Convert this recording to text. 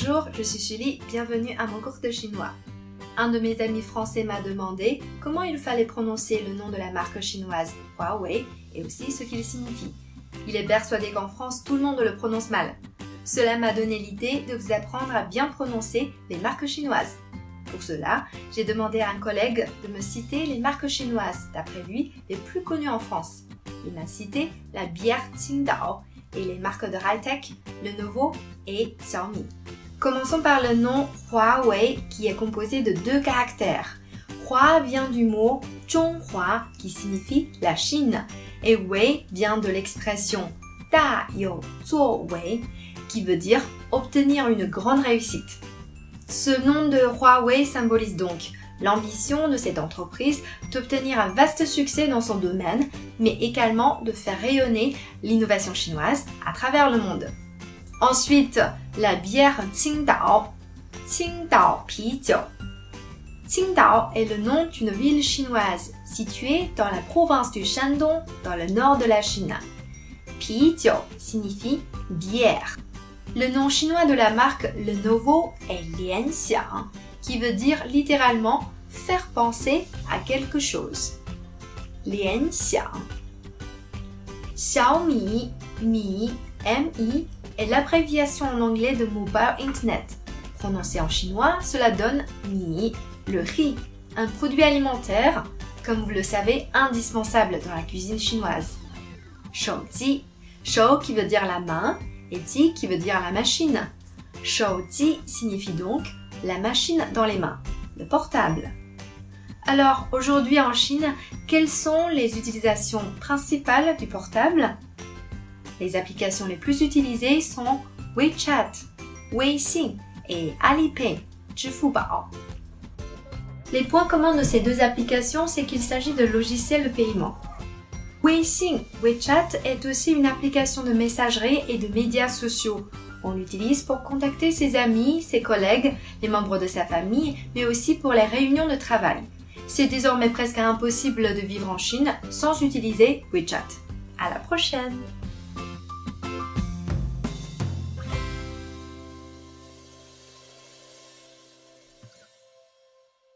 Bonjour, je suis Julie, bienvenue à mon cours de chinois. Un de mes amis français m'a demandé comment il fallait prononcer le nom de la marque chinoise Huawei et aussi ce qu'il signifie. Il est persuadé qu'en France, tout le monde le prononce mal. Cela m'a donné l'idée de vous apprendre à bien prononcer les marques chinoises. Pour cela, j'ai demandé à un collègue de me citer les marques chinoises, d'après lui, les plus connues en France. Il m'a cité la bière Qingdao et les marques de high-tech Lenovo et Xiaomi. Commençons par le nom Huawei qui est composé de deux caractères. Hua vient du mot Zhonghua qui signifie la Chine et Wei vient de l'expression Da You Zuo Wei qui veut dire obtenir une grande réussite. Ce nom de Huawei symbolise donc l'ambition de cette entreprise d'obtenir un vaste succès dans son domaine, mais également de faire rayonner l'innovation chinoise à travers le monde. Ensuite, la bière Qingdao, Qingdao Pijiu. Qingdao est le nom d'une ville chinoise située dans la province du Shandong, dans le nord de la Chine. Pijiu signifie bière. Le nom chinois de la marque Lenovo est Lianxiang, qui veut dire littéralement faire penser à quelque chose. Lianxiang. Xiaomi, Mi, Mi est l'abréviation en anglais de Mobile Internet. Prononcé en chinois, cela donne Mi, le riz, un produit alimentaire, comme vous le savez, indispensable dans la cuisine chinoise. Shouji, shou qui veut dire la main et ji qui veut dire la machine. Shouji signifie donc la machine dans les mains, le portable. Alors aujourd'hui en Chine, quelles sont les utilisations principales du portable? Les applications les plus utilisées sont WeChat, Weixin et Alipay, Zhifubao. Les points communs de ces deux applications, c'est qu'il s'agit de logiciels de paiement. Weixin, WeChat est aussi une application de messagerie et de médias sociaux. On l'utilise pour contacter ses amis, ses collègues, les membres de sa famille, mais aussi pour les réunions de travail. C'est désormais presque impossible de vivre en Chine sans utiliser WeChat. À la prochaine!